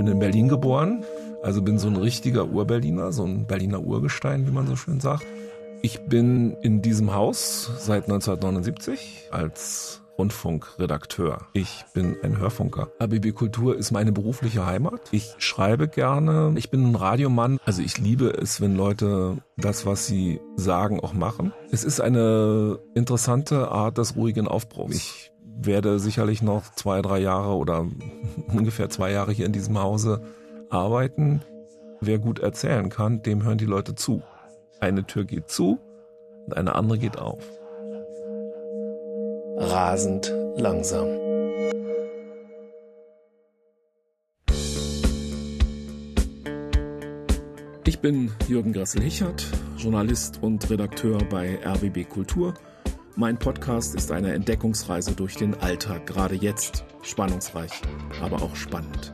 bin in Berlin geboren, also bin so ein richtiger Urberliner, so ein Berliner Urgestein, wie man so schön sagt. Ich bin in diesem Haus seit 1979 als Rundfunkredakteur. Ich bin ein Hörfunker. ABB Kultur ist meine berufliche Heimat. Ich schreibe gerne. Ich bin ein Radiomann. Also ich liebe es, wenn Leute das, was sie sagen, auch machen. Es ist eine interessante Art des ruhigen Aufbruchs. Ich werde sicherlich noch zwei, drei Jahre oder ungefähr zwei Jahre hier in diesem Hause arbeiten. Wer gut erzählen kann, dem hören die Leute zu. Eine Tür geht zu und eine andere geht auf rasend langsam. Ich bin Jürgen Grassel-Hichert, Journalist und Redakteur bei RBB Kultur. Mein Podcast ist eine Entdeckungsreise durch den Alltag, gerade jetzt spannungsreich, aber auch spannend.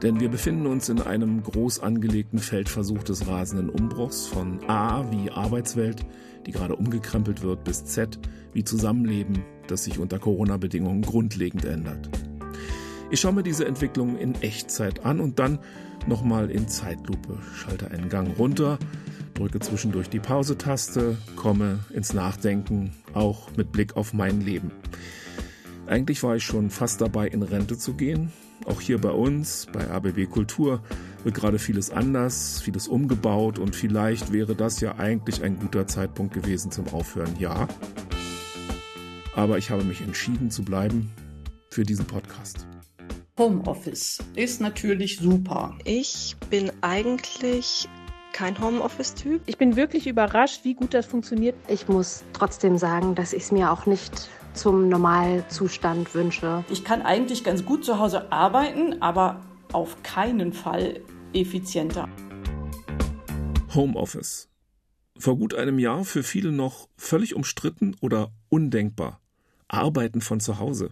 Denn wir befinden uns in einem groß angelegten Feldversuch des rasenden Umbruchs von A wie Arbeitswelt, die gerade umgekrempelt wird, bis Z wie Zusammenleben, das sich unter Corona-Bedingungen grundlegend ändert. Ich schaue mir diese Entwicklung in Echtzeit an und dann nochmal in Zeitlupe, schalte einen Gang runter, drücke zwischendurch die Pause-Taste, komme ins Nachdenken, auch mit Blick auf mein Leben. Eigentlich war ich schon fast dabei, in Rente zu gehen. Auch hier bei uns, bei ABB Kultur, wird gerade vieles anders, vieles umgebaut und vielleicht wäre das ja eigentlich ein guter Zeitpunkt gewesen zum Aufhören. Ja, aber ich habe mich entschieden zu bleiben für diesen Podcast. Homeoffice ist natürlich super. Ich bin eigentlich kein Homeoffice-Typ. Ich bin wirklich überrascht, wie gut das funktioniert. Ich muss trotzdem sagen, dass ich es mir auch nicht zum Normalzustand wünsche. Ich kann eigentlich ganz gut zu Hause arbeiten, aber auf keinen Fall effizienter. Homeoffice. Vor gut einem Jahr für viele noch völlig umstritten oder undenkbar. Arbeiten von zu Hause.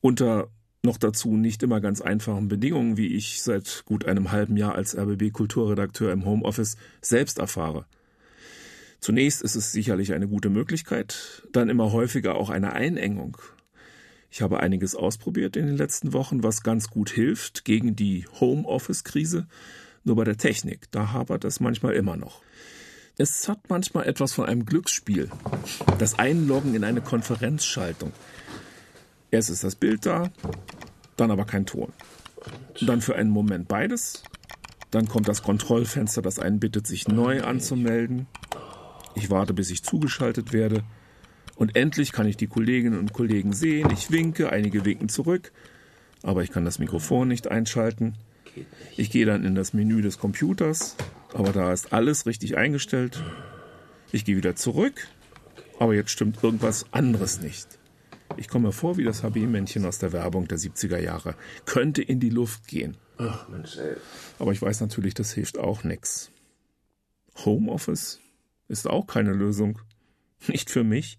Unter noch dazu nicht immer ganz einfachen Bedingungen, wie ich seit gut einem halben Jahr als RBB Kulturredakteur im Homeoffice selbst erfahre. Zunächst ist es sicherlich eine gute Möglichkeit, dann immer häufiger auch eine Einengung. Ich habe einiges ausprobiert in den letzten Wochen, was ganz gut hilft gegen die Homeoffice-Krise. Nur bei der Technik, da hapert es manchmal immer noch. Es hat manchmal etwas von einem Glücksspiel. Das Einloggen in eine Konferenzschaltung. Erst ist das Bild da, dann aber kein Ton. Dann für einen Moment beides. Dann kommt das Kontrollfenster, das einen bittet, sich neu anzumelden. Ich warte, bis ich zugeschaltet werde. Und endlich kann ich die Kolleginnen und Kollegen sehen. Ich winke, einige winken zurück. Aber ich kann das Mikrofon nicht einschalten. Ich gehe dann in das Menü des Computers, aber da ist alles richtig eingestellt. Ich gehe wieder zurück, aber jetzt stimmt irgendwas anderes nicht. Ich komme vor wie das HB-Männchen aus der Werbung der 70er Jahre. Könnte in die Luft gehen. Ach, Mensch, ey. Aber ich weiß natürlich, das hilft auch nichts. Homeoffice ist auch keine Lösung. Nicht für mich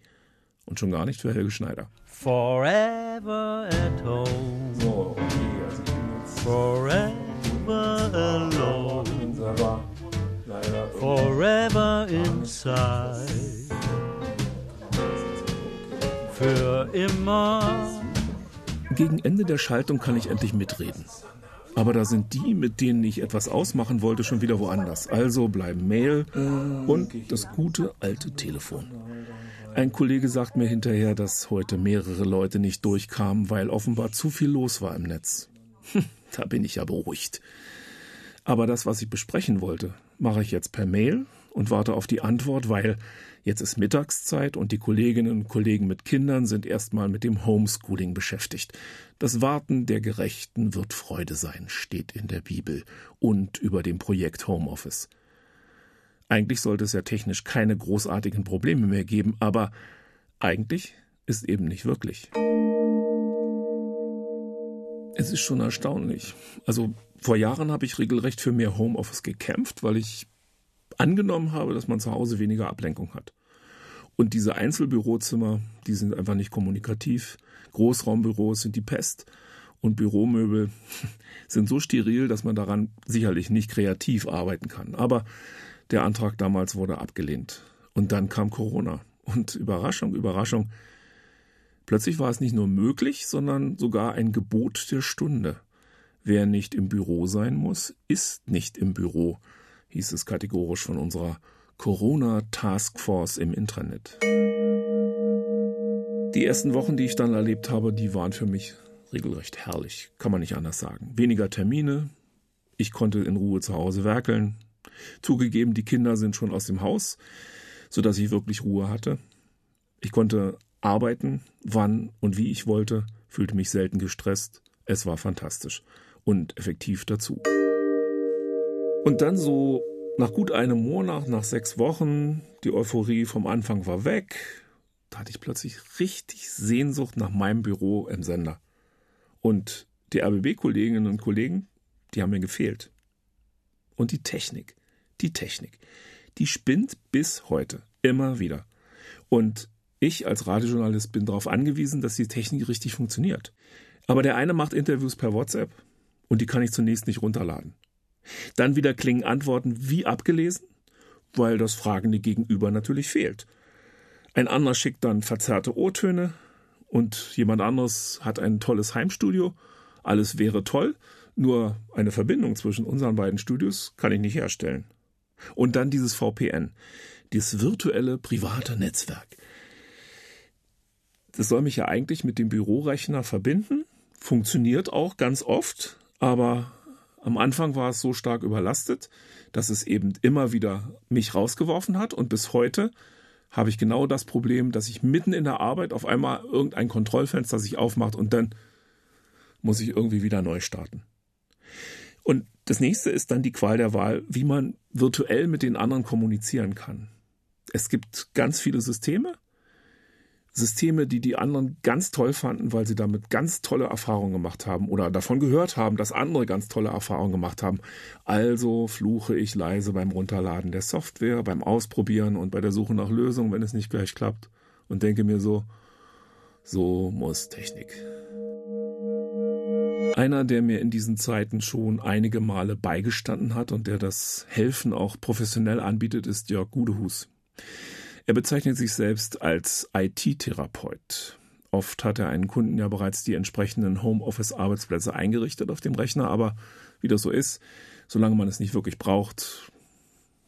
und schon gar nicht für Helge Schneider. Forever at home. So, okay, also ich bin jetzt Forever alone. Forever inside. Für immer. Gegen Ende der Schaltung kann ich endlich mitreden. Aber da sind die, mit denen ich etwas ausmachen wollte, schon wieder woanders. Also bleiben Mail und das gute alte Telefon. Ein Kollege sagt mir hinterher, dass heute mehrere Leute nicht durchkamen, weil offenbar zu viel los war im Netz. Hm, da bin ich ja beruhigt. Aber das, was ich besprechen wollte, mache ich jetzt per Mail und warte auf die Antwort, weil jetzt ist Mittagszeit und die Kolleginnen und Kollegen mit Kindern sind erstmal mit dem Homeschooling beschäftigt. Das Warten der Gerechten wird Freude sein, steht in der Bibel und über dem Projekt Homeoffice. Eigentlich sollte es ja technisch keine großartigen Probleme mehr geben, aber eigentlich ist eben nicht wirklich. Es ist schon erstaunlich. Also vor Jahren habe ich regelrecht für mehr Homeoffice gekämpft, weil ich angenommen habe, dass man zu Hause weniger Ablenkung hat. Und diese Einzelbürozimmer, die sind einfach nicht kommunikativ. Großraumbüros sind die Pest. Und Büromöbel sind so steril, dass man daran sicherlich nicht kreativ arbeiten kann. Aber der Antrag damals wurde abgelehnt. Und dann kam Corona. Und Überraschung, Überraschung, Plötzlich war es nicht nur möglich, sondern sogar ein Gebot der Stunde. Wer nicht im Büro sein muss, ist nicht im Büro, hieß es kategorisch von unserer Corona Taskforce im Intranet. Die ersten Wochen, die ich dann erlebt habe, die waren für mich regelrecht herrlich, kann man nicht anders sagen. Weniger Termine, ich konnte in Ruhe zu Hause werkeln. Zugegeben, die Kinder sind schon aus dem Haus, so dass ich wirklich Ruhe hatte. Ich konnte arbeiten, wann und wie ich wollte, fühlte mich selten gestresst. Es war fantastisch und effektiv dazu. Und dann so nach gut einem Monat, nach sechs Wochen, die Euphorie vom Anfang war weg, da hatte ich plötzlich richtig Sehnsucht nach meinem Büro im Sender. Und die RBB-Kolleginnen und Kollegen, die haben mir gefehlt. Und die Technik, die Technik, die spinnt bis heute immer wieder. Und ich als Radiojournalist bin darauf angewiesen, dass die Technik richtig funktioniert. Aber der eine macht Interviews per WhatsApp und die kann ich zunächst nicht runterladen. Dann wieder klingen Antworten wie abgelesen, weil das fragende Gegenüber natürlich fehlt. Ein anderer schickt dann verzerrte O-Töne und jemand anderes hat ein tolles Heimstudio. Alles wäre toll, nur eine Verbindung zwischen unseren beiden Studios kann ich nicht herstellen. Und dann dieses VPN, dieses virtuelle private Netzwerk. Das soll mich ja eigentlich mit dem Bürorechner verbinden, funktioniert auch ganz oft, aber am Anfang war es so stark überlastet, dass es eben immer wieder mich rausgeworfen hat und bis heute habe ich genau das Problem, dass ich mitten in der Arbeit auf einmal irgendein Kontrollfenster sich aufmacht und dann muss ich irgendwie wieder neu starten. Und das nächste ist dann die Qual der Wahl, wie man virtuell mit den anderen kommunizieren kann. Es gibt ganz viele Systeme, Systeme, die die anderen ganz toll fanden, weil sie damit ganz tolle Erfahrungen gemacht haben oder davon gehört haben, dass andere ganz tolle Erfahrungen gemacht haben. Also fluche ich leise beim Runterladen der Software, beim Ausprobieren und bei der Suche nach Lösungen, wenn es nicht gleich klappt und denke mir so, so muss Technik. Einer, der mir in diesen Zeiten schon einige Male beigestanden hat und der das Helfen auch professionell anbietet, ist Jörg Gudehus. Er bezeichnet sich selbst als IT-Therapeut. Oft hat er einen Kunden ja bereits die entsprechenden Homeoffice-Arbeitsplätze eingerichtet auf dem Rechner, aber wie das so ist, solange man es nicht wirklich braucht,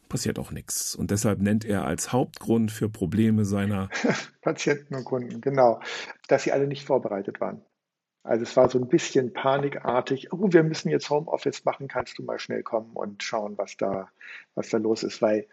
passiert auch nichts. Und deshalb nennt er als Hauptgrund für Probleme seiner Patienten und Kunden, genau, dass sie alle nicht vorbereitet waren. Also es war so ein bisschen panikartig. Oh, wir müssen jetzt Homeoffice machen. Kannst du mal schnell kommen und schauen, was da, was da los ist? Weil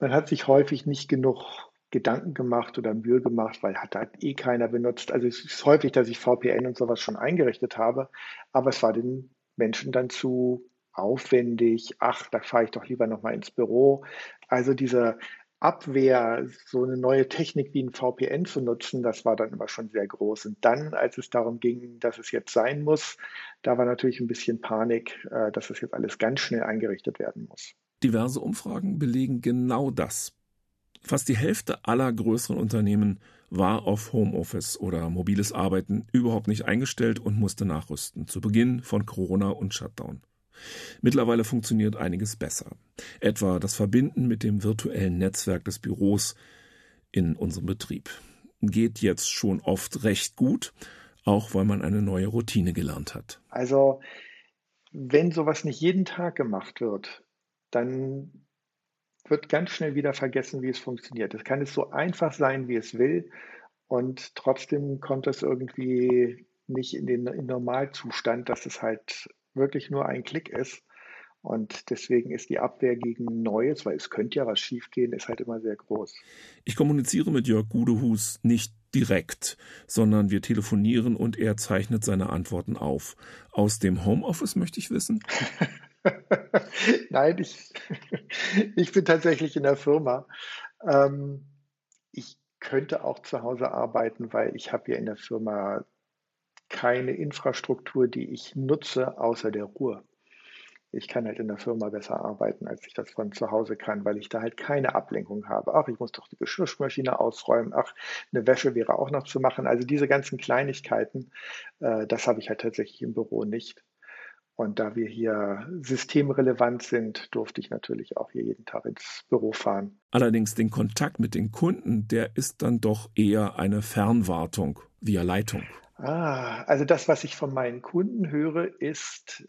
man hat sich häufig nicht genug Gedanken gemacht oder Mühe gemacht, weil hat halt eh keiner benutzt. Also es ist häufig, dass ich VPN und sowas schon eingerichtet habe, aber es war den Menschen dann zu aufwendig. Ach, da fahre ich doch lieber nochmal ins Büro. Also diese Abwehr, so eine neue Technik wie ein VPN zu nutzen, das war dann immer schon sehr groß. Und dann, als es darum ging, dass es jetzt sein muss, da war natürlich ein bisschen Panik, äh, dass es jetzt alles ganz schnell eingerichtet werden muss. Diverse Umfragen belegen genau das. Fast die Hälfte aller größeren Unternehmen war auf Homeoffice oder mobiles Arbeiten überhaupt nicht eingestellt und musste nachrüsten, zu Beginn von Corona und Shutdown. Mittlerweile funktioniert einiges besser. Etwa das Verbinden mit dem virtuellen Netzwerk des Büros in unserem Betrieb. Geht jetzt schon oft recht gut, auch weil man eine neue Routine gelernt hat. Also, wenn sowas nicht jeden Tag gemacht wird, dann wird ganz schnell wieder vergessen, wie es funktioniert. Es kann es so einfach sein, wie es will, und trotzdem kommt es irgendwie nicht in den in Normalzustand, dass es halt wirklich nur ein Klick ist. Und deswegen ist die Abwehr gegen Neues, weil es könnte ja was schiefgehen, ist halt immer sehr groß. Ich kommuniziere mit Jörg Gudehus nicht direkt, sondern wir telefonieren und er zeichnet seine Antworten auf. Aus dem Homeoffice möchte ich wissen. Nein, ich, ich bin tatsächlich in der Firma. Ähm, ich könnte auch zu Hause arbeiten, weil ich habe ja in der Firma keine Infrastruktur, die ich nutze, außer der Ruhe. Ich kann halt in der Firma besser arbeiten, als ich das von zu Hause kann, weil ich da halt keine Ablenkung habe. Ach, ich muss doch die Geschirrspülmaschine ausräumen. Ach, eine Wäsche wäre auch noch zu machen. Also diese ganzen Kleinigkeiten, äh, das habe ich halt tatsächlich im Büro nicht. Und da wir hier systemrelevant sind, durfte ich natürlich auch hier jeden Tag ins Büro fahren. Allerdings den Kontakt mit den Kunden, der ist dann doch eher eine Fernwartung via Leitung. Ah, also das, was ich von meinen Kunden höre, ist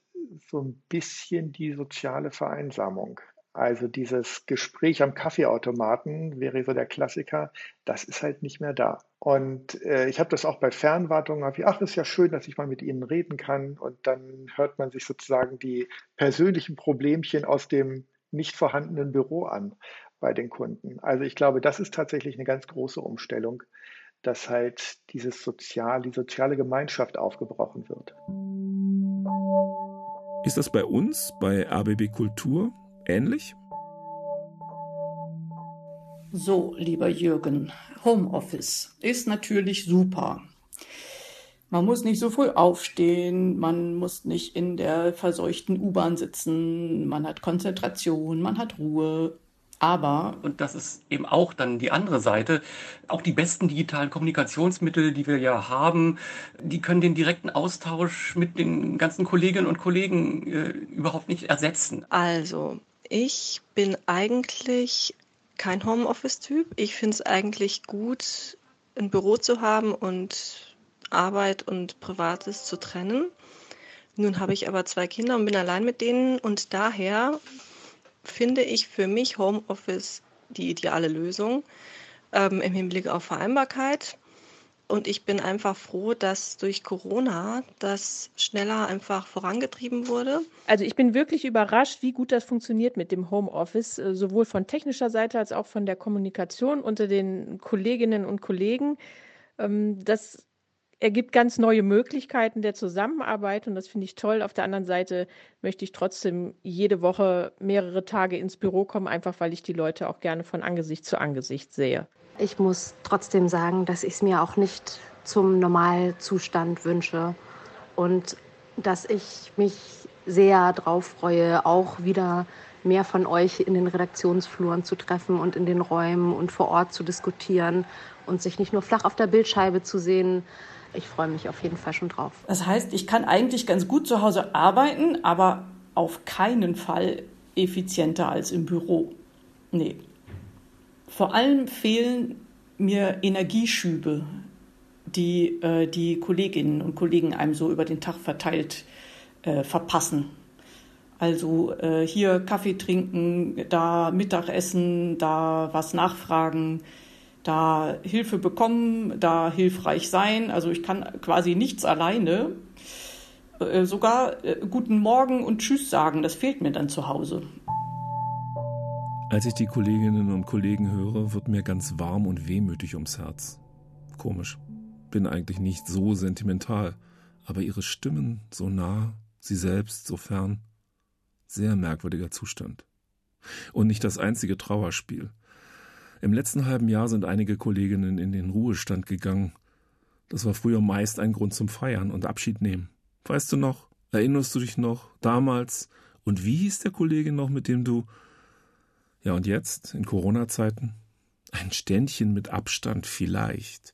so ein bisschen die soziale Vereinsamung. Also dieses Gespräch am Kaffeeautomaten wäre so der Klassiker, das ist halt nicht mehr da. Und äh, ich habe das auch bei Fernwartungen, ich, ach, ist ja schön, dass ich mal mit Ihnen reden kann. Und dann hört man sich sozusagen die persönlichen Problemchen aus dem nicht vorhandenen Büro an bei den Kunden. Also ich glaube, das ist tatsächlich eine ganz große Umstellung, dass halt dieses Sozial, die soziale Gemeinschaft aufgebrochen wird. Ist das bei uns, bei ABB Kultur, ähnlich? So, lieber Jürgen, Homeoffice ist natürlich super. Man muss nicht so früh aufstehen, man muss nicht in der verseuchten U-Bahn sitzen, man hat Konzentration, man hat Ruhe. Aber, und das ist eben auch dann die andere Seite, auch die besten digitalen Kommunikationsmittel, die wir ja haben, die können den direkten Austausch mit den ganzen Kolleginnen und Kollegen äh, überhaupt nicht ersetzen. Also, ich bin eigentlich kein Homeoffice-Typ. Ich finde es eigentlich gut, ein Büro zu haben und Arbeit und Privates zu trennen. Nun habe ich aber zwei Kinder und bin allein mit denen und daher finde ich für mich Homeoffice die ideale Lösung ähm, im Hinblick auf Vereinbarkeit. Und ich bin einfach froh, dass durch Corona das schneller einfach vorangetrieben wurde. Also ich bin wirklich überrascht, wie gut das funktioniert mit dem Homeoffice, äh, sowohl von technischer Seite als auch von der Kommunikation unter den Kolleginnen und Kollegen. Ähm, das ergibt ganz neue Möglichkeiten der Zusammenarbeit und das finde ich toll. Auf der anderen Seite möchte ich trotzdem jede Woche mehrere Tage ins Büro kommen, einfach weil ich die Leute auch gerne von Angesicht zu Angesicht sehe. Ich muss trotzdem sagen, dass ich es mir auch nicht zum Normalzustand wünsche und dass ich mich sehr darauf freue, auch wieder mehr von euch in den Redaktionsfluren zu treffen und in den Räumen und vor Ort zu diskutieren und sich nicht nur flach auf der Bildscheibe zu sehen, ich freue mich auf jeden Fall schon drauf. Das heißt, ich kann eigentlich ganz gut zu Hause arbeiten, aber auf keinen Fall effizienter als im Büro. Nee. Vor allem fehlen mir Energieschübe, die äh, die Kolleginnen und Kollegen einem so über den Tag verteilt äh, verpassen. Also äh, hier Kaffee trinken, da Mittagessen, da was nachfragen, da Hilfe bekommen, da hilfreich sein. Also ich kann quasi nichts alleine. Äh, sogar äh, guten Morgen und Tschüss sagen, das fehlt mir dann zu Hause. Als ich die Kolleginnen und Kollegen höre, wird mir ganz warm und wehmütig ums Herz. Komisch. Bin eigentlich nicht so sentimental, aber ihre Stimmen so nah, sie selbst so fern. Sehr merkwürdiger Zustand. Und nicht das einzige Trauerspiel. Im letzten halben Jahr sind einige Kolleginnen in den Ruhestand gegangen. Das war früher meist ein Grund zum Feiern und Abschied nehmen. Weißt du noch? Erinnerst du dich noch? Damals? Und wie hieß der Kollege noch, mit dem du. Ja, und jetzt, in Corona-Zeiten? Ein Ständchen mit Abstand vielleicht.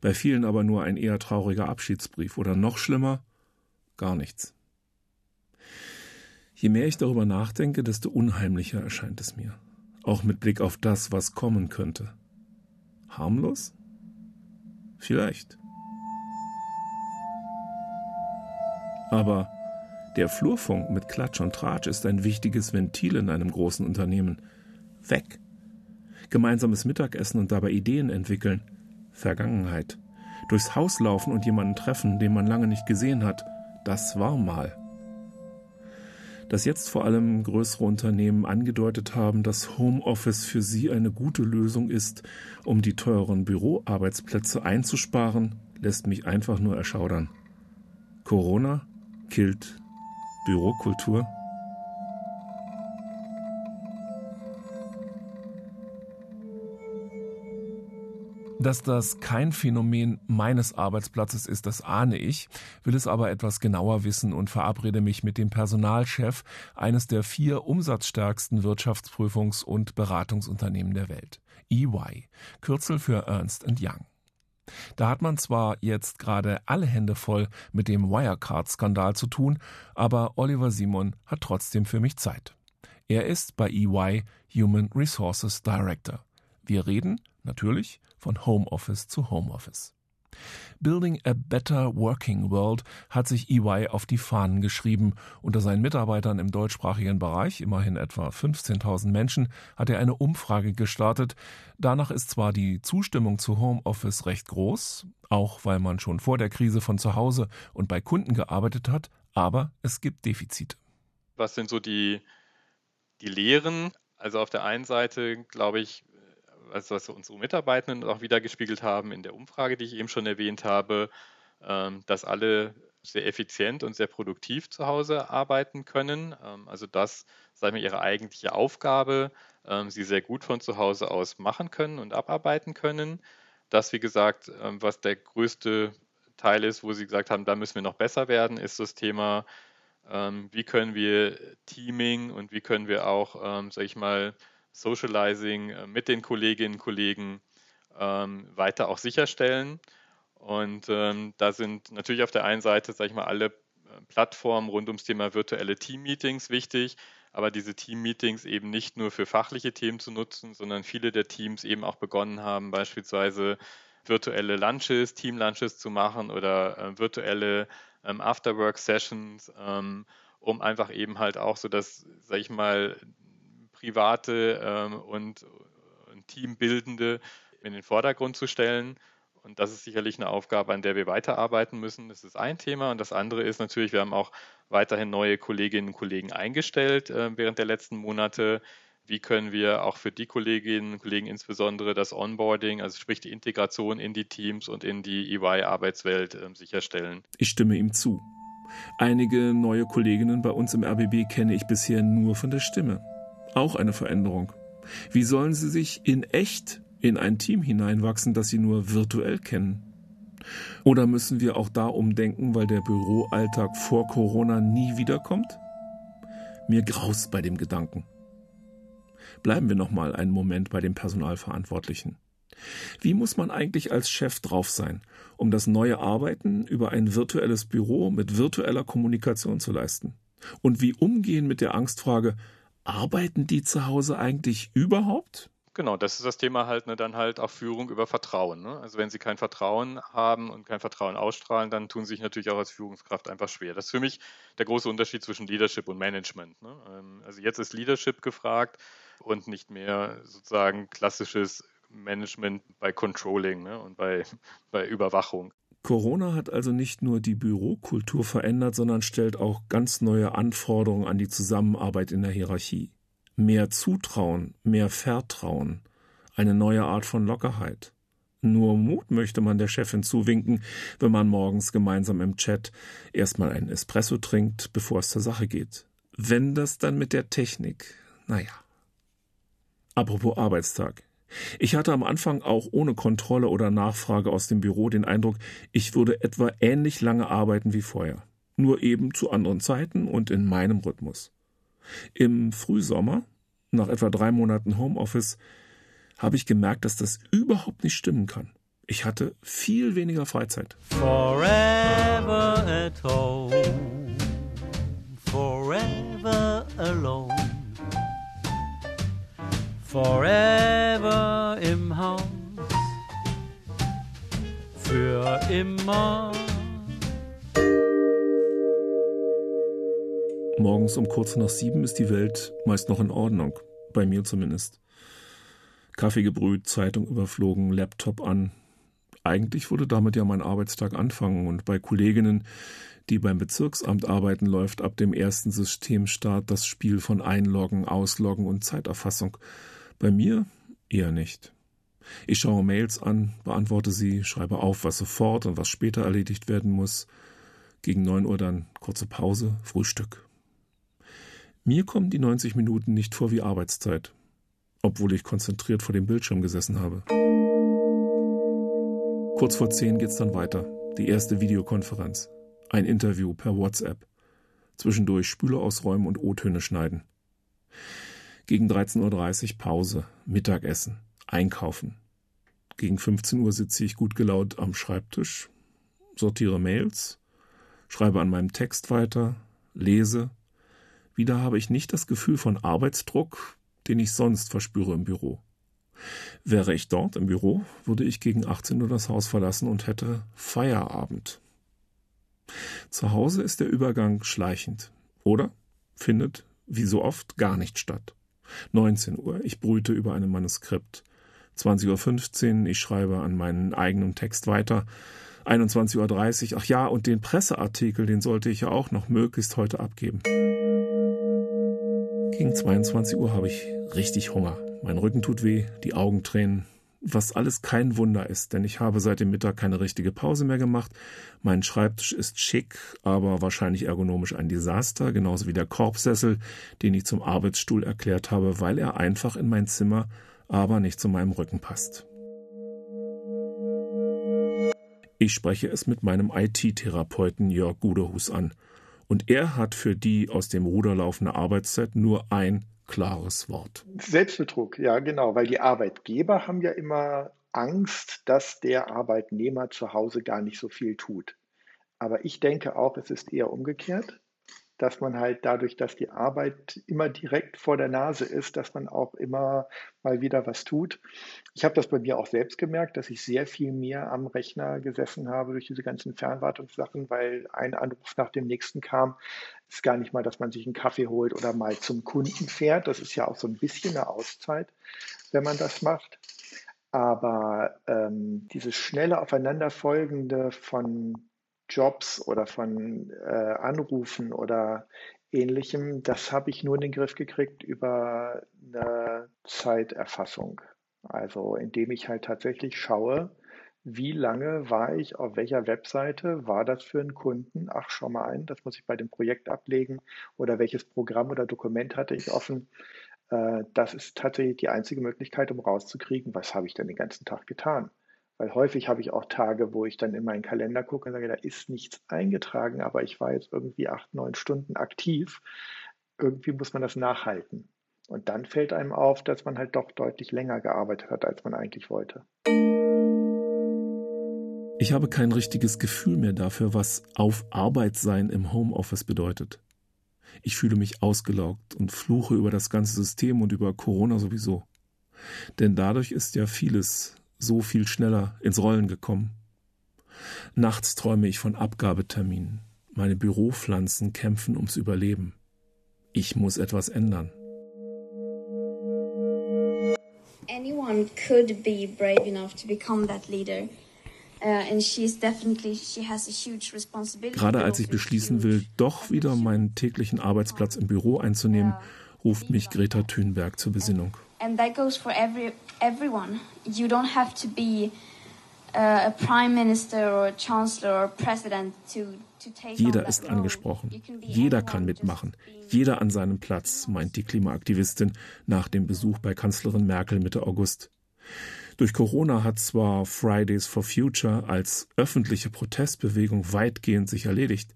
Bei vielen aber nur ein eher trauriger Abschiedsbrief. Oder noch schlimmer, gar nichts. Je mehr ich darüber nachdenke, desto unheimlicher erscheint es mir auch mit Blick auf das, was kommen könnte. Harmlos? Vielleicht. Aber der Flurfunk mit Klatsch und Tratsch ist ein wichtiges Ventil in einem großen Unternehmen. Weg. Gemeinsames Mittagessen und dabei Ideen entwickeln. Vergangenheit. Durchs Haus laufen und jemanden treffen, den man lange nicht gesehen hat. Das war mal dass jetzt vor allem größere Unternehmen angedeutet haben, dass Homeoffice für sie eine gute Lösung ist, um die teuren Büroarbeitsplätze einzusparen, lässt mich einfach nur erschaudern. Corona killt Bürokultur. Dass das kein Phänomen meines Arbeitsplatzes ist, das ahne ich, will es aber etwas genauer wissen und verabrede mich mit dem Personalchef eines der vier umsatzstärksten Wirtschaftsprüfungs- und Beratungsunternehmen der Welt, EY, Kürzel für Ernst Young. Da hat man zwar jetzt gerade alle Hände voll mit dem Wirecard-Skandal zu tun, aber Oliver Simon hat trotzdem für mich Zeit. Er ist bei EY Human Resources Director. Wir reden, natürlich, von Homeoffice zu Homeoffice. Building a Better Working World hat sich EY auf die Fahnen geschrieben. Unter seinen Mitarbeitern im deutschsprachigen Bereich, immerhin etwa 15.000 Menschen, hat er eine Umfrage gestartet. Danach ist zwar die Zustimmung zu Homeoffice recht groß, auch weil man schon vor der Krise von zu Hause und bei Kunden gearbeitet hat, aber es gibt Defizite. Was sind so die, die Lehren? Also auf der einen Seite, glaube ich, also was unsere Mitarbeitenden auch wieder gespiegelt haben in der Umfrage, die ich eben schon erwähnt habe, ähm, dass alle sehr effizient und sehr produktiv zu Hause arbeiten können. Ähm, also das, sagen wir, ihre eigentliche Aufgabe, ähm, sie sehr gut von zu Hause aus machen können und abarbeiten können. Das, wie gesagt, was der größte Teil ist, wo sie gesagt haben, da müssen wir noch besser werden, ist das Thema, wie können wir Teaming und wie können wir auch, sage ich mal, Socializing äh, mit den Kolleginnen und Kollegen ähm, weiter auch sicherstellen. Und ähm, da sind natürlich auf der einen Seite, sage ich mal, alle äh, Plattformen rund ums Thema virtuelle Team-Meetings wichtig, aber diese Team-Meetings eben nicht nur für fachliche Themen zu nutzen, sondern viele der Teams eben auch begonnen haben, beispielsweise virtuelle Lunches, Team-Lunches zu machen oder äh, virtuelle ähm, Afterwork-Sessions, ähm, um einfach eben halt auch so das, sag ich mal, private ähm, und, und teambildende in den Vordergrund zu stellen. Und das ist sicherlich eine Aufgabe, an der wir weiterarbeiten müssen. Das ist ein Thema. Und das andere ist natürlich, wir haben auch weiterhin neue Kolleginnen und Kollegen eingestellt äh, während der letzten Monate. Wie können wir auch für die Kolleginnen und Kollegen insbesondere das Onboarding, also sprich die Integration in die Teams und in die EY-Arbeitswelt äh, sicherstellen? Ich stimme ihm zu. Einige neue Kolleginnen bei uns im RBB kenne ich bisher nur von der Stimme. Auch eine Veränderung. Wie sollen sie sich in echt in ein Team hineinwachsen, das sie nur virtuell kennen? Oder müssen wir auch da umdenken, weil der Büroalltag vor Corona nie wiederkommt? Mir graust bei dem Gedanken. Bleiben wir noch mal einen Moment bei dem Personalverantwortlichen. Wie muss man eigentlich als Chef drauf sein, um das neue Arbeiten über ein virtuelles Büro mit virtueller Kommunikation zu leisten? Und wie umgehen mit der Angstfrage, Arbeiten die zu Hause eigentlich überhaupt? Genau, das ist das Thema halt, ne, dann halt auch Führung über Vertrauen. Ne? Also wenn sie kein Vertrauen haben und kein Vertrauen ausstrahlen, dann tun sie sich natürlich auch als Führungskraft einfach schwer. Das ist für mich der große Unterschied zwischen Leadership und Management. Ne? Ähm, also jetzt ist Leadership gefragt und nicht mehr sozusagen klassisches Management bei Controlling ne? und bei, bei Überwachung. Corona hat also nicht nur die Bürokultur verändert, sondern stellt auch ganz neue Anforderungen an die Zusammenarbeit in der Hierarchie. Mehr Zutrauen, mehr Vertrauen, eine neue Art von Lockerheit. Nur Mut möchte man der Chefin zuwinken, wenn man morgens gemeinsam im Chat erstmal einen Espresso trinkt, bevor es zur Sache geht. Wenn das dann mit der Technik, naja. Apropos Arbeitstag. Ich hatte am Anfang auch ohne Kontrolle oder Nachfrage aus dem Büro den Eindruck, ich würde etwa ähnlich lange arbeiten wie vorher, nur eben zu anderen Zeiten und in meinem Rhythmus. Im Frühsommer, nach etwa drei Monaten Homeoffice, habe ich gemerkt, dass das überhaupt nicht stimmen kann. Ich hatte viel weniger Freizeit. Forever at home, forever alone. Forever im Haus. Für immer. Morgens um kurz nach sieben ist die Welt meist noch in Ordnung. Bei mir zumindest. Kaffee gebrüht, Zeitung überflogen, Laptop an. Eigentlich würde damit ja mein Arbeitstag anfangen und bei Kolleginnen, die beim Bezirksamt arbeiten, läuft ab dem ersten Systemstart das Spiel von Einloggen, Ausloggen und Zeiterfassung. Bei mir eher nicht. Ich schaue Mails an, beantworte sie, schreibe auf, was sofort und was später erledigt werden muss. Gegen neun Uhr dann kurze Pause, Frühstück. Mir kommen die 90 Minuten nicht vor wie Arbeitszeit, obwohl ich konzentriert vor dem Bildschirm gesessen habe. Kurz vor zehn geht's dann weiter. Die erste Videokonferenz. Ein Interview per WhatsApp. Zwischendurch Spüle ausräumen und O-Töne schneiden. Gegen 13.30 Uhr Pause, Mittagessen, Einkaufen. Gegen 15 Uhr sitze ich gut gelaunt am Schreibtisch, sortiere Mails, schreibe an meinem Text weiter, lese. Wieder habe ich nicht das Gefühl von Arbeitsdruck, den ich sonst verspüre im Büro. Wäre ich dort im Büro, würde ich gegen 18 Uhr das Haus verlassen und hätte Feierabend. Zu Hause ist der Übergang schleichend oder findet, wie so oft, gar nicht statt. 19 Uhr, ich brüte über einem Manuskript. 20.15 Uhr, ich schreibe an meinen eigenen Text weiter. 21.30 Uhr, ach ja, und den Presseartikel, den sollte ich ja auch noch möglichst heute abgeben. Gegen 22 Uhr habe ich richtig Hunger. Mein Rücken tut weh, die Augen tränen, was alles kein Wunder ist, denn ich habe seit dem Mittag keine richtige Pause mehr gemacht. Mein Schreibtisch ist schick, aber wahrscheinlich ergonomisch ein Desaster, genauso wie der Korbsessel, den ich zum Arbeitsstuhl erklärt habe, weil er einfach in mein Zimmer, aber nicht zu meinem Rücken passt. Ich spreche es mit meinem IT-Therapeuten Jörg Gudehus an. Und er hat für die aus dem Ruder laufende Arbeitszeit nur ein klares Wort. Selbstbetrug, ja genau, weil die Arbeitgeber haben ja immer Angst, dass der Arbeitnehmer zu Hause gar nicht so viel tut. Aber ich denke auch, es ist eher umgekehrt dass man halt dadurch, dass die Arbeit immer direkt vor der Nase ist, dass man auch immer mal wieder was tut. Ich habe das bei mir auch selbst gemerkt, dass ich sehr viel mehr am Rechner gesessen habe durch diese ganzen Fernwartungssachen, weil ein Anruf nach dem nächsten kam. Es ist gar nicht mal, dass man sich einen Kaffee holt oder mal zum Kunden fährt. Das ist ja auch so ein bisschen eine Auszeit, wenn man das macht. Aber ähm, dieses schnelle Aufeinanderfolgende von Jobs oder von äh, Anrufen oder ähnlichem, das habe ich nur in den Griff gekriegt über eine Zeiterfassung. Also indem ich halt tatsächlich schaue, wie lange war ich auf welcher Webseite, war das für einen Kunden? Ach, schau mal ein, das muss ich bei dem Projekt ablegen oder welches Programm oder Dokument hatte ich offen. Äh, das ist tatsächlich die einzige Möglichkeit, um rauszukriegen, was habe ich denn den ganzen Tag getan. Weil häufig habe ich auch Tage, wo ich dann in meinen Kalender gucke und sage, da ist nichts eingetragen, aber ich war jetzt irgendwie acht, neun Stunden aktiv. Irgendwie muss man das nachhalten. Und dann fällt einem auf, dass man halt doch deutlich länger gearbeitet hat, als man eigentlich wollte. Ich habe kein richtiges Gefühl mehr dafür, was auf Arbeit sein im Homeoffice bedeutet. Ich fühle mich ausgelaugt und fluche über das ganze System und über Corona sowieso. Denn dadurch ist ja vieles so viel schneller ins Rollen gekommen. Nachts träume ich von Abgabeterminen. Meine Büropflanzen kämpfen ums Überleben. Ich muss etwas ändern. Anyone could be brave enough to become that leader. Uh, Gerade als ich beschließen will, doch wieder meinen täglichen Arbeitsplatz im Büro einzunehmen, ruft mich Greta Thunberg zur Besinnung. And that goes for every everyone. You don't have to be uh, a prime minister or a chancellor or president to jeder ist angesprochen. Jeder kann mitmachen. Jeder an seinem Platz, meint die Klimaaktivistin nach dem Besuch bei Kanzlerin Merkel Mitte August. Durch Corona hat zwar Fridays for Future als öffentliche Protestbewegung weitgehend sich erledigt,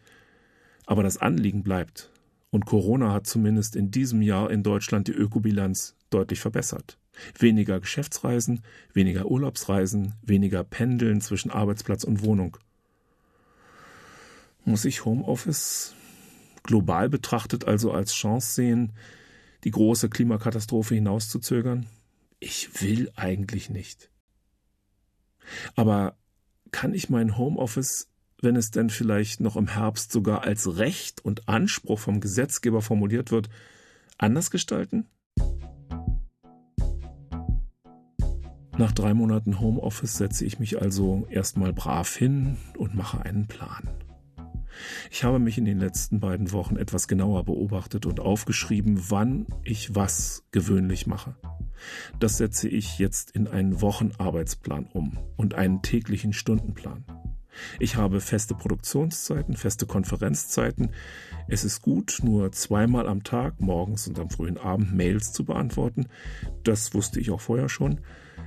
aber das Anliegen bleibt. Und Corona hat zumindest in diesem Jahr in Deutschland die Ökobilanz deutlich verbessert. Weniger Geschäftsreisen, weniger Urlaubsreisen, weniger Pendeln zwischen Arbeitsplatz und Wohnung. Muss ich Homeoffice global betrachtet also als Chance sehen, die große Klimakatastrophe hinauszuzögern? Ich will eigentlich nicht. Aber kann ich mein Homeoffice, wenn es denn vielleicht noch im Herbst sogar als Recht und Anspruch vom Gesetzgeber formuliert wird, anders gestalten? Nach drei Monaten Homeoffice setze ich mich also erstmal brav hin und mache einen Plan. Ich habe mich in den letzten beiden Wochen etwas genauer beobachtet und aufgeschrieben, wann ich was gewöhnlich mache. Das setze ich jetzt in einen Wochenarbeitsplan um und einen täglichen Stundenplan. Ich habe feste Produktionszeiten, feste Konferenzzeiten. Es ist gut, nur zweimal am Tag, morgens und am frühen Abend, Mails zu beantworten. Das wusste ich auch vorher schon.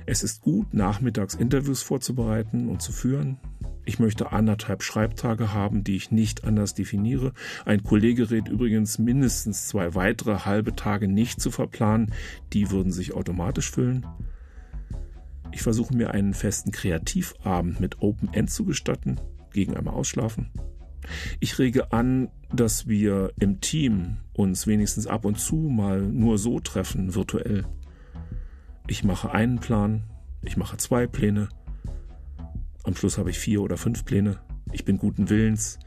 Es ist gut, nachmittags Interviews vorzubereiten und zu führen. Ich möchte anderthalb Schreibtage haben, die ich nicht anders definiere. Ein Kollege rät übrigens mindestens zwei weitere halbe Tage nicht zu verplanen. Die würden sich automatisch füllen. Ich versuche mir einen festen Kreativabend mit Open End zu gestatten, gegen einmal ausschlafen. Ich rege an, dass wir im Team uns wenigstens ab und zu mal nur so treffen, virtuell. Ich mache einen Plan, ich mache zwei Pläne. Am Schluss habe ich vier oder fünf Pläne. Ich bin guten Willens.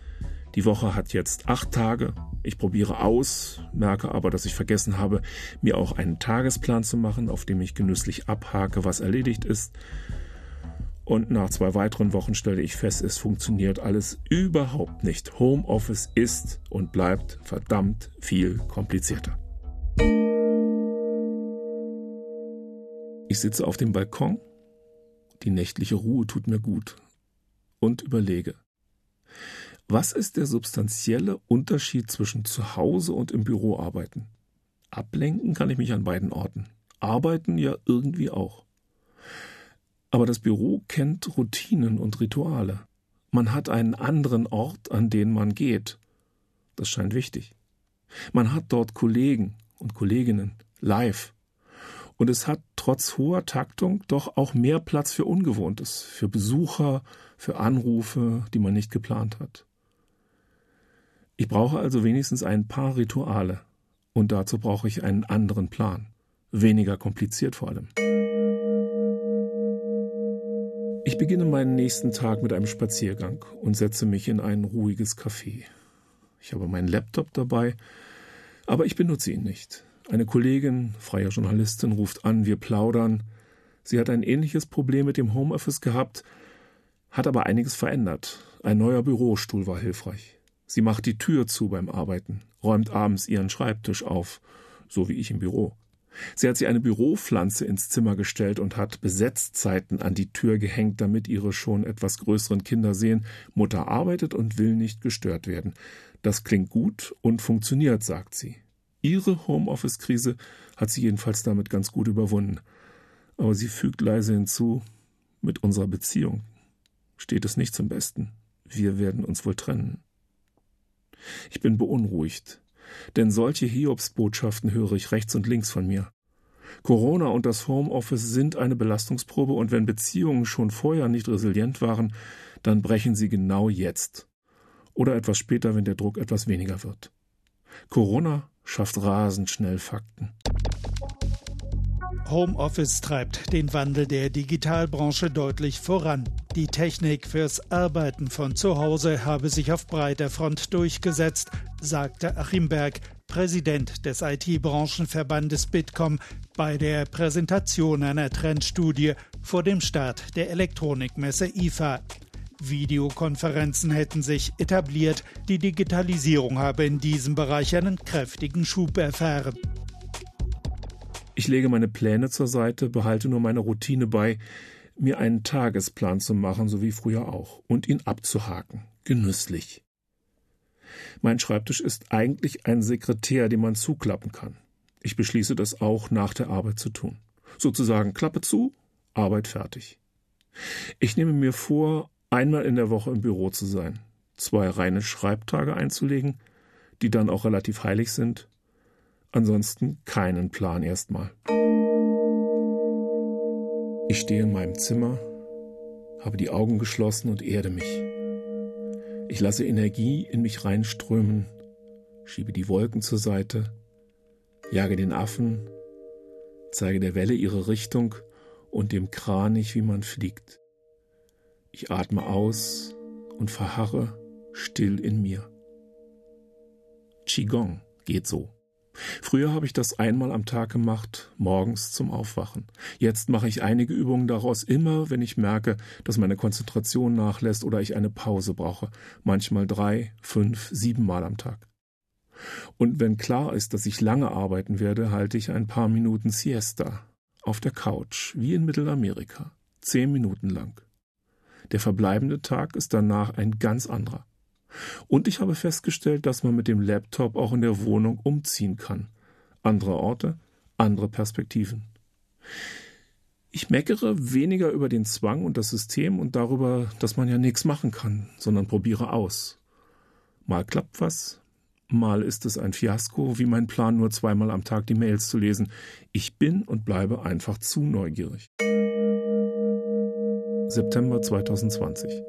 Die Woche hat jetzt acht Tage. Ich probiere aus, merke aber, dass ich vergessen habe, mir auch einen Tagesplan zu machen, auf dem ich genüsslich abhake, was erledigt ist. Und nach zwei weiteren Wochen stelle ich fest, es funktioniert alles überhaupt nicht. Homeoffice ist und bleibt verdammt viel komplizierter. Ich sitze auf dem Balkon, die nächtliche Ruhe tut mir gut und überlege. Was ist der substanzielle Unterschied zwischen zu Hause und im Büro arbeiten? Ablenken kann ich mich an beiden Orten. Arbeiten ja irgendwie auch. Aber das Büro kennt Routinen und Rituale. Man hat einen anderen Ort, an den man geht. Das scheint wichtig. Man hat dort Kollegen und Kolleginnen live. Und es hat trotz hoher Taktung doch auch mehr Platz für Ungewohntes, für Besucher, für Anrufe, die man nicht geplant hat. Ich brauche also wenigstens ein paar Rituale. Und dazu brauche ich einen anderen Plan. Weniger kompliziert vor allem. Ich beginne meinen nächsten Tag mit einem Spaziergang und setze mich in ein ruhiges Café. Ich habe meinen Laptop dabei, aber ich benutze ihn nicht. Eine Kollegin, freie Journalistin, ruft an, wir plaudern. Sie hat ein ähnliches Problem mit dem Homeoffice gehabt, hat aber einiges verändert. Ein neuer Bürostuhl war hilfreich. Sie macht die Tür zu beim Arbeiten, räumt abends ihren Schreibtisch auf, so wie ich im Büro. Sie hat sich eine Büropflanze ins Zimmer gestellt und hat Besetzzeiten an die Tür gehängt, damit ihre schon etwas größeren Kinder sehen, Mutter arbeitet und will nicht gestört werden. Das klingt gut und funktioniert, sagt sie. Ihre Homeoffice-Krise hat sie jedenfalls damit ganz gut überwunden. Aber sie fügt leise hinzu, mit unserer Beziehung steht es nicht zum Besten. Wir werden uns wohl trennen. Ich bin beunruhigt, denn solche Hiobsbotschaften höre ich rechts und links von mir. Corona und das Homeoffice sind eine Belastungsprobe, und wenn Beziehungen schon vorher nicht resilient waren, dann brechen sie genau jetzt. Oder etwas später, wenn der Druck etwas weniger wird. Corona schafft rasend schnell Fakten. Homeoffice treibt den Wandel der Digitalbranche deutlich voran. Die Technik fürs Arbeiten von zu Hause habe sich auf breiter Front durchgesetzt, sagte Achim Berg, Präsident des IT-Branchenverbandes Bitkom, bei der Präsentation einer Trendstudie vor dem Start der Elektronikmesse IFA. Videokonferenzen hätten sich etabliert, die Digitalisierung habe in diesem Bereich einen kräftigen Schub erfahren. Ich lege meine Pläne zur Seite, behalte nur meine Routine bei, mir einen Tagesplan zu machen, so wie früher auch, und ihn abzuhaken, genüsslich. Mein Schreibtisch ist eigentlich ein Sekretär, den man zuklappen kann. Ich beschließe das auch nach der Arbeit zu tun. Sozusagen Klappe zu, Arbeit fertig. Ich nehme mir vor, einmal in der Woche im Büro zu sein, zwei reine Schreibtage einzulegen, die dann auch relativ heilig sind, ansonsten keinen Plan erstmal. Ich stehe in meinem Zimmer, habe die Augen geschlossen und erde mich. Ich lasse Energie in mich reinströmen, schiebe die Wolken zur Seite, jage den Affen, zeige der Welle ihre Richtung und dem Kranich, wie man fliegt. Ich atme aus und verharre still in mir. Qigong geht so. Früher habe ich das einmal am Tag gemacht, morgens zum Aufwachen. Jetzt mache ich einige Übungen daraus immer, wenn ich merke, dass meine Konzentration nachlässt oder ich eine Pause brauche. Manchmal drei, fünf, sieben Mal am Tag. Und wenn klar ist, dass ich lange arbeiten werde, halte ich ein paar Minuten Siesta auf der Couch, wie in Mittelamerika. Zehn Minuten lang. Der verbleibende Tag ist danach ein ganz anderer. Und ich habe festgestellt, dass man mit dem Laptop auch in der Wohnung umziehen kann. Andere Orte, andere Perspektiven. Ich meckere weniger über den Zwang und das System und darüber, dass man ja nichts machen kann, sondern probiere aus. Mal klappt was, mal ist es ein Fiasko, wie mein Plan, nur zweimal am Tag die Mails zu lesen. Ich bin und bleibe einfach zu neugierig. September 2020.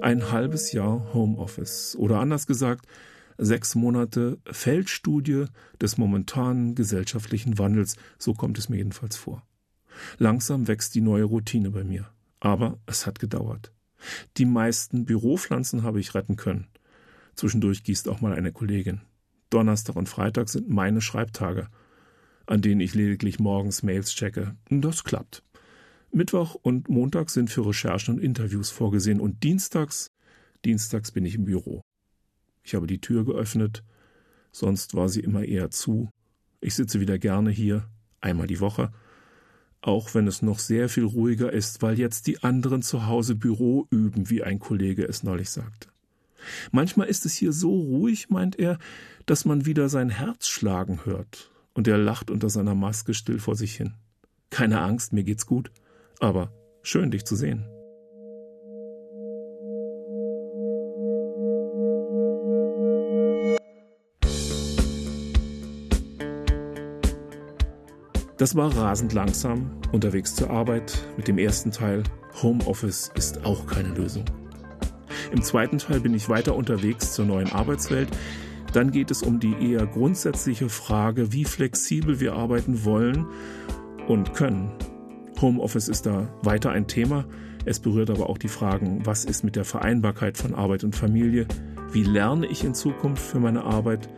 Ein halbes Jahr Homeoffice oder anders gesagt sechs Monate Feldstudie des momentanen gesellschaftlichen Wandels, so kommt es mir jedenfalls vor. Langsam wächst die neue Routine bei mir. Aber es hat gedauert. Die meisten Büropflanzen habe ich retten können. Zwischendurch gießt auch mal eine Kollegin. Donnerstag und Freitag sind meine Schreibtage, an denen ich lediglich morgens Mails checke. Das klappt. Mittwoch und Montag sind für Recherchen und Interviews vorgesehen und dienstags, dienstags bin ich im Büro. Ich habe die Tür geöffnet, sonst war sie immer eher zu. Ich sitze wieder gerne hier, einmal die Woche, auch wenn es noch sehr viel ruhiger ist, weil jetzt die anderen zu Hause Büro üben, wie ein Kollege es neulich sagte. Manchmal ist es hier so ruhig, meint er, dass man wieder sein Herz schlagen hört, und er lacht unter seiner Maske still vor sich hin. Keine Angst, mir geht's gut, aber schön dich zu sehen. Das war rasend langsam, unterwegs zur Arbeit mit dem ersten Teil. Homeoffice ist auch keine Lösung. Im zweiten Teil bin ich weiter unterwegs zur neuen Arbeitswelt. Dann geht es um die eher grundsätzliche Frage, wie flexibel wir arbeiten wollen und können. Homeoffice ist da weiter ein Thema. Es berührt aber auch die Fragen, was ist mit der Vereinbarkeit von Arbeit und Familie? Wie lerne ich in Zukunft für meine Arbeit?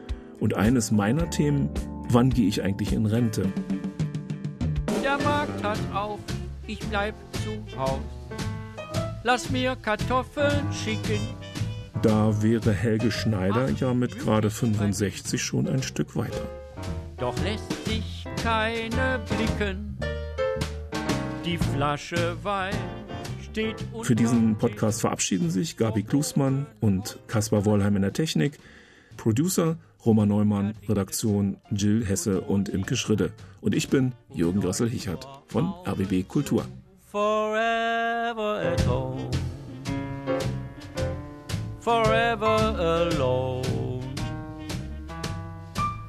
Und eines meiner Themen, wann gehe ich eigentlich in Rente? Der Markt hat auf, ich bleib zu Haus. Lass mir Kartoffeln schicken. Da wäre Helge Schneider ja mit gerade 65 schon ein Stück weiter. Doch lässt sich keine blicken. Die Flasche Wein steht Für diesen Podcast verabschieden sich Gabi Klusmann und Kaspar Wollheim in der Technik. Producer Roman Neumann, Redaktion Jill Hesse und Imke Schridde. Und ich bin Jürgen Grössel-Hichert von RBB Kultur. Forever at home. Forever alone.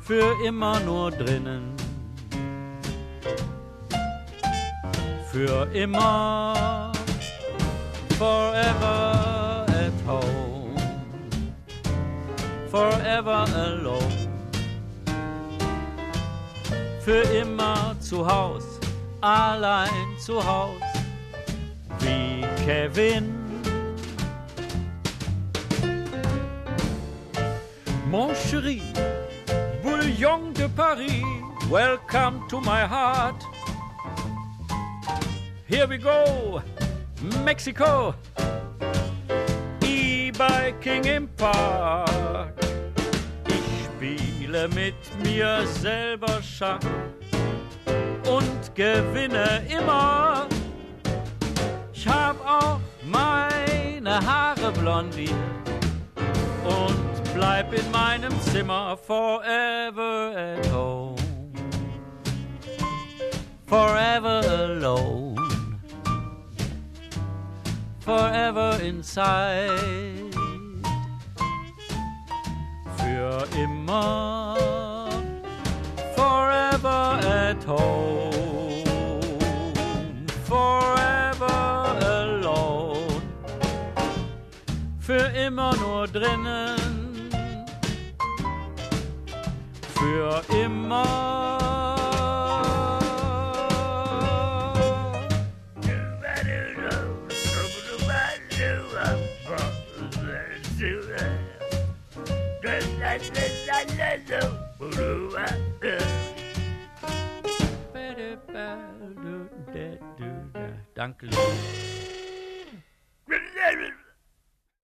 Für immer nur drinnen. Für immer. Forever at home. Forever alone. Für immer zu Haus, allein zu Haus, wie Kevin. Mon chéri, Bouillon de Paris, welcome to my heart. Here we go, Mexico, E-Biking im Park. Ich spiele mit mir selber Schach und gewinne immer. Ich hab auch meine Haare blondiert und bleib in meinem Zimmer forever at home. Forever alone. Forever inside. Für immer. Forever at home. Forever alone. Für immer nur drinnen. Für immer. Danke.